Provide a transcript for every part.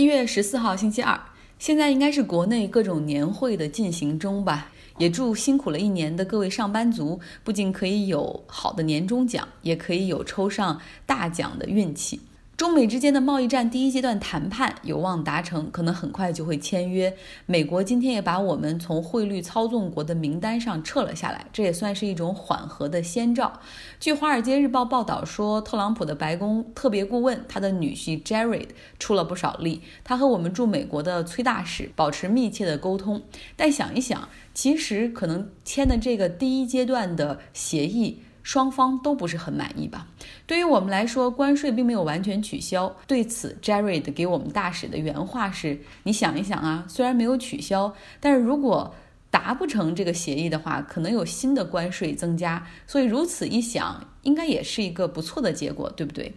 一月十四号，星期二。现在应该是国内各种年会的进行中吧？也祝辛苦了一年的各位上班族，不仅可以有好的年终奖，也可以有抽上大奖的运气。中美之间的贸易战第一阶段谈判有望达成，可能很快就会签约。美国今天也把我们从汇率操纵国的名单上撤了下来，这也算是一种缓和的先兆。据《华尔街日报》报道说，特朗普的白宫特别顾问他的女婿 Jared 出了不少力，他和我们驻美国的崔大使保持密切的沟通。但想一想，其实可能签的这个第一阶段的协议。双方都不是很满意吧？对于我们来说，关税并没有完全取消。对此，Jared 给我们大使的原话是：“你想一想啊，虽然没有取消，但是如果达不成这个协议的话，可能有新的关税增加。所以如此一想，应该也是一个不错的结果，对不对？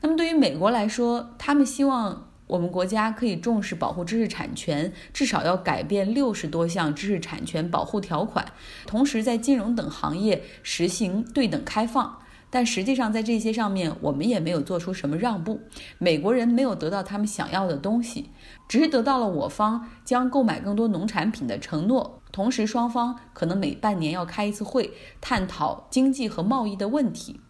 那么对于美国来说，他们希望。”我们国家可以重视保护知识产权，至少要改变六十多项知识产权保护条款，同时在金融等行业实行对等开放。但实际上，在这些上面，我们也没有做出什么让步。美国人没有得到他们想要的东西，只是得到了我方将购买更多农产品的承诺。同时，双方可能每半年要开一次会，探讨经济和贸易的问题。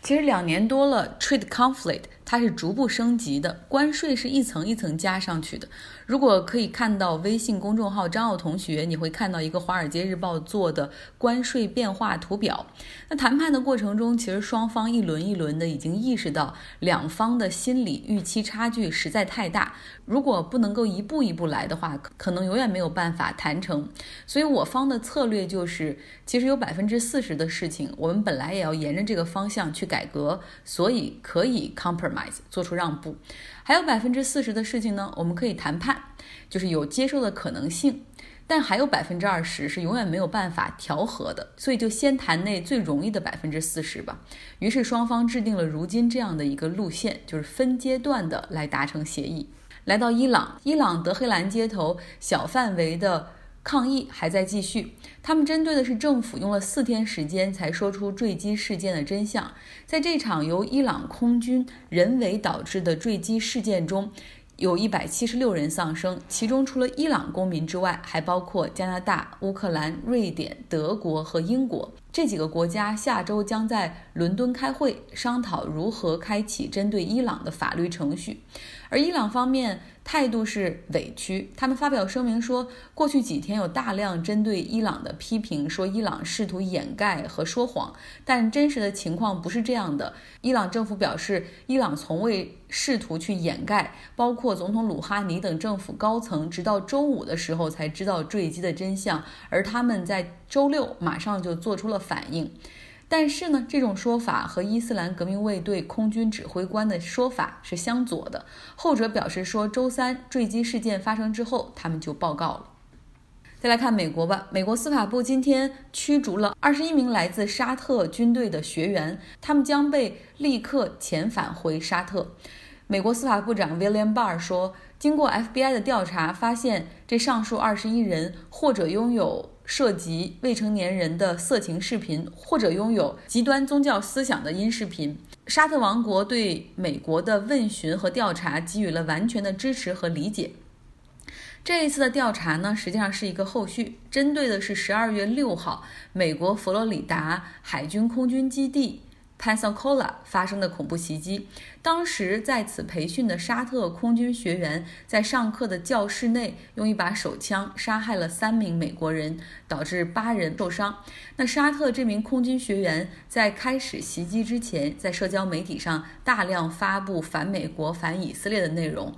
其实两年多了，trade conflict 它是逐步升级的，关税是一层一层加上去的。如果可以看到微信公众号张奥同学，你会看到一个《华尔街日报》做的关税变化图表。那谈判的过程中，其实双方一轮一轮的已经意识到两方的心理预期差距实在太大。如果不能够一步一步来的话，可能永远没有办法谈成。所以我方的策略就是，其实有百分之四十的事情，我们本来也要沿着这个方向去改革，所以可以 compromise 做出让步。还有百分之四十的事情呢，我们可以谈判，就是有接受的可能性，但还有百分之二十是永远没有办法调和的，所以就先谈那最容易的百分之四十吧。于是双方制定了如今这样的一个路线，就是分阶段的来达成协议。来到伊朗，伊朗德黑兰街头小范围的。抗议还在继续，他们针对的是政府用了四天时间才说出坠机事件的真相。在这场由伊朗空军人为导致的坠机事件中，有一百七十六人丧生，其中除了伊朗公民之外，还包括加拿大、乌克兰、瑞典、德国和英国这几个国家。下周将在伦敦开会，商讨如何开启针对伊朗的法律程序，而伊朗方面。态度是委屈。他们发表声明说，过去几天有大量针对伊朗的批评，说伊朗试图掩盖和说谎，但真实的情况不是这样的。伊朗政府表示，伊朗从未试图去掩盖，包括总统鲁哈尼等政府高层，直到周五的时候才知道坠机的真相，而他们在周六马上就做出了反应。但是呢，这种说法和伊斯兰革命卫队空军指挥官的说法是相左的。后者表示说，周三坠机事件发生之后，他们就报告了。再来看美国吧，美国司法部今天驱逐了二十一名来自沙特军队的学员，他们将被立刻遣返回沙特。美国司法部长 William Barr 说，经过 FBI 的调查，发现这上述二十一人或者拥有。涉及未成年人的色情视频，或者拥有极端宗教思想的音视频。沙特王国对美国的问询和调查给予了完全的支持和理解。这一次的调查呢，实际上是一个后续，针对的是十二月六号美国佛罗里达海军空军基地。Pensacola 发生的恐怖袭击，当时在此培训的沙特空军学员在上课的教室内用一把手枪杀害了三名美国人，导致八人受伤。那沙特这名空军学员在开始袭击之前，在社交媒体上大量发布反美国、反以色列的内容。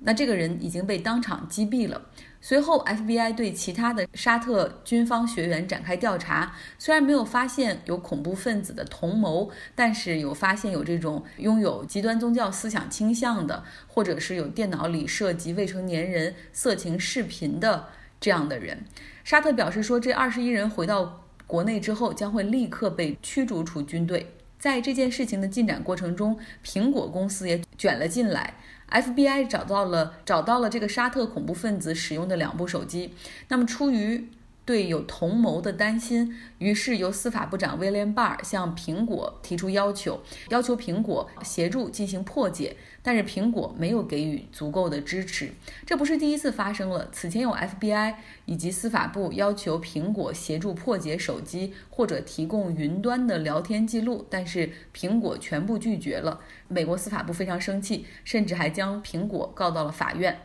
那这个人已经被当场击毙了。随后，FBI 对其他的沙特军方学员展开调查，虽然没有发现有恐怖分子的同谋，但是有发现有这种拥有极端宗教思想倾向的，或者是有电脑里涉及未成年人色情视频的这样的人。沙特表示说，这二十一人回到国内之后，将会立刻被驱逐出军队。在这件事情的进展过程中，苹果公司也卷了进来。FBI 找到了找到了这个沙特恐怖分子使用的两部手机。那么，出于对有同谋的担心，于是由司法部长威廉·巴尔向苹果提出要求，要求苹果协助进行破解。但是苹果没有给予足够的支持，这不是第一次发生了。此前有 FBI 以及司法部要求苹果协助破解手机或者提供云端的聊天记录，但是苹果全部拒绝了。美国司法部非常生气，甚至还将苹果告到了法院。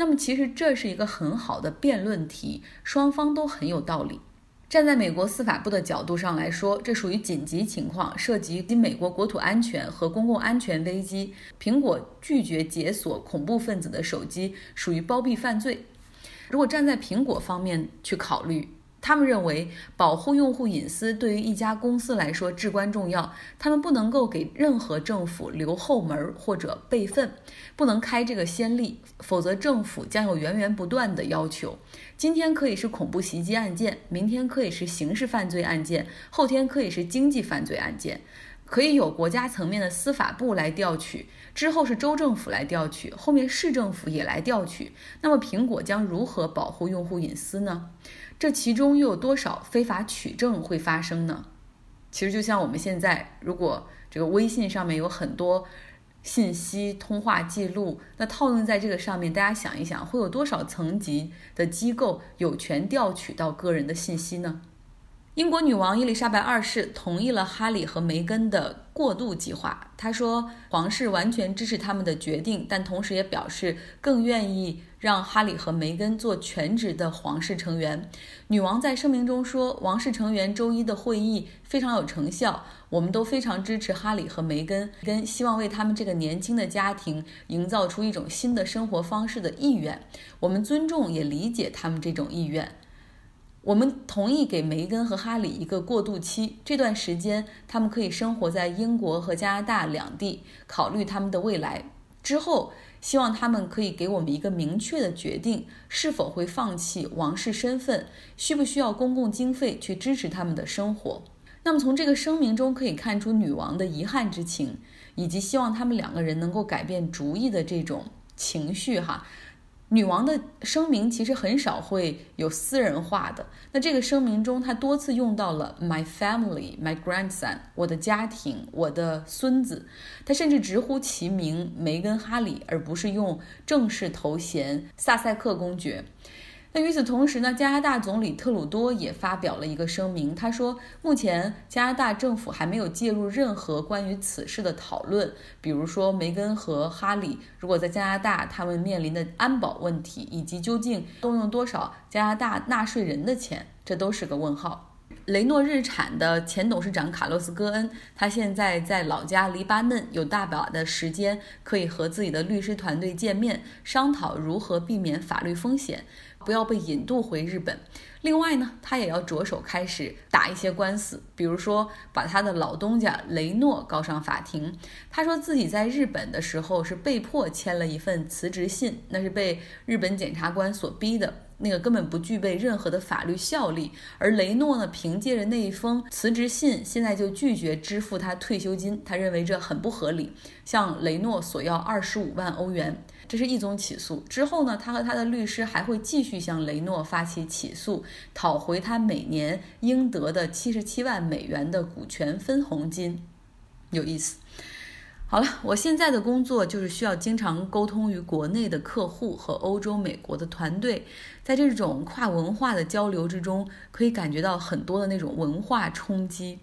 那么，其实这是一个很好的辩论题，双方都很有道理。站在美国司法部的角度上来说，这属于紧急情况，涉及美国国土安全和公共安全危机。苹果拒绝解锁恐怖分子的手机，属于包庇犯罪。如果站在苹果方面去考虑，他们认为保护用户隐私对于一家公司来说至关重要，他们不能够给任何政府留后门或者备份，不能开这个先例，否则政府将有源源不断的要求。今天可以是恐怖袭击案件，明天可以是刑事犯罪案件，后天可以是经济犯罪案件，可以有国家层面的司法部来调取，之后是州政府来调取，后面市政府也来调取。那么苹果将如何保护用户隐私呢？这其中又有多少非法取证会发生呢？其实就像我们现在，如果这个微信上面有很多信息、通话记录，那套用在这个上面，大家想一想，会有多少层级的机构有权调取到个人的信息呢？英国女王伊丽莎白二世同意了哈里和梅根的过渡计划。她说，皇室完全支持他们的决定，但同时也表示更愿意让哈里和梅根做全职的皇室成员。女王在声明中说，王室成员周一的会议非常有成效，我们都非常支持哈里和梅根，跟希望为他们这个年轻的家庭营造出一种新的生活方式的意愿。我们尊重也理解他们这种意愿。我们同意给梅根和哈里一个过渡期，这段时间他们可以生活在英国和加拿大两地，考虑他们的未来。之后，希望他们可以给我们一个明确的决定，是否会放弃王室身份，需不需要公共经费去支持他们的生活。那么，从这个声明中可以看出女王的遗憾之情，以及希望他们两个人能够改变主意的这种情绪，哈。女王的声明其实很少会有私人化的。那这个声明中，她多次用到了 “my family”、“my grandson”，我的家庭，我的孙子。她甚至直呼其名梅根·哈里，而不是用正式头衔萨塞克公爵。那与此同时呢，加拿大总理特鲁多也发表了一个声明，他说，目前加拿大政府还没有介入任何关于此事的讨论，比如说梅根和哈里如果在加拿大，他们面临的安保问题，以及究竟动用多少加拿大纳税人的钱，这都是个问号。雷诺日产的前董事长卡洛斯·戈恩，他现在在老家黎巴嫩，有大把的时间可以和自己的律师团队见面，商讨如何避免法律风险。不要被引渡回日本。另外呢，他也要着手开始打一些官司，比如说把他的老东家雷诺告上法庭。他说自己在日本的时候是被迫签了一份辞职信，那是被日本检察官所逼的，那个根本不具备任何的法律效力。而雷诺呢，凭借着那一封辞职信，现在就拒绝支付他退休金，他认为这很不合理，向雷诺索要二十五万欧元。这是一宗起诉之后呢，他和他的律师还会继续向雷诺发起起诉，讨回他每年应得的七十七万美元的股权分红金。有意思。好了，我现在的工作就是需要经常沟通于国内的客户和欧洲、美国的团队，在这种跨文化的交流之中，可以感觉到很多的那种文化冲击。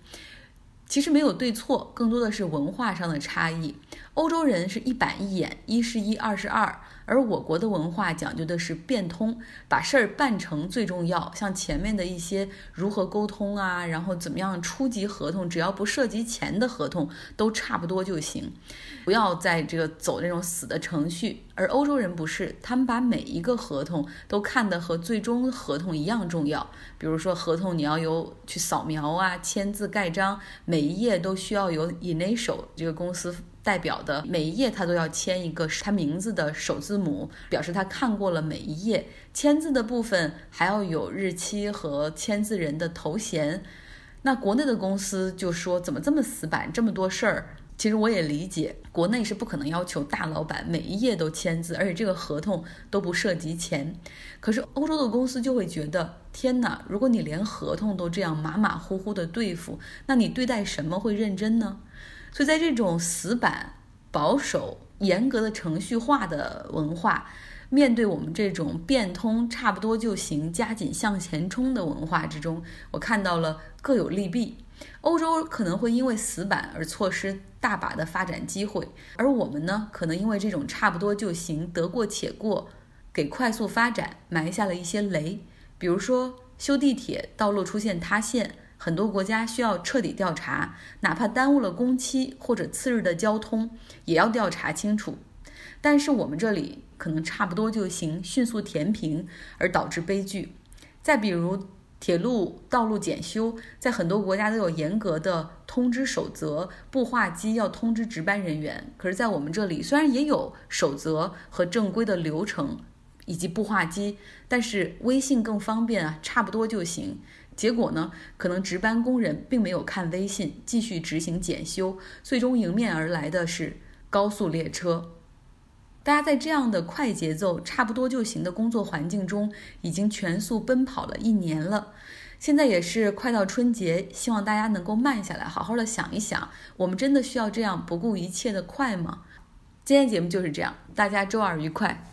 其实没有对错，更多的是文化上的差异。欧洲人是一板一眼，一是一，二是二。而我国的文化讲究的是变通，把事儿办成最重要。像前面的一些如何沟通啊，然后怎么样初级合同，只要不涉及钱的合同都差不多就行，不要在这个走那种死的程序。而欧洲人不是，他们把每一个合同都看得和最终合同一样重要。比如说合同你要有去扫描啊、签字盖章，每一页都需要有 initial 这个公司。代表的每一页，他都要签一个他名字的首字母，表示他看过了每一页。签字的部分还要有日期和签字人的头衔。那国内的公司就说怎么这么死板，这么多事儿，其实我也理解，国内是不可能要求大老板每一页都签字，而且这个合同都不涉及钱。可是欧洲的公司就会觉得，天哪！如果你连合同都这样马马虎虎的对付，那你对待什么会认真呢？所以在这种死板、保守、严格的程序化的文化，面对我们这种变通、差不多就行、加紧向前冲的文化之中，我看到了各有利弊。欧洲可能会因为死板而错失大把的发展机会，而我们呢，可能因为这种差不多就行、得过且过，给快速发展埋下了一些雷。比如说修地铁，道路出现塌陷，很多国家需要彻底调查，哪怕耽误了工期或者次日的交通，也要调查清楚。但是我们这里可能差不多就行，迅速填平，而导致悲剧。再比如。铁路道路检修，在很多国家都有严格的通知守则，步话机要通知值班人员。可是，在我们这里，虽然也有守则和正规的流程以及步话机，但是微信更方便啊，差不多就行。结果呢，可能值班工人并没有看微信，继续执行检修，最终迎面而来的是高速列车。大家在这样的快节奏、差不多就行的工作环境中，已经全速奔跑了一年了。现在也是快到春节，希望大家能够慢下来，好好的想一想，我们真的需要这样不顾一切的快吗？今天节目就是这样，大家周二愉快。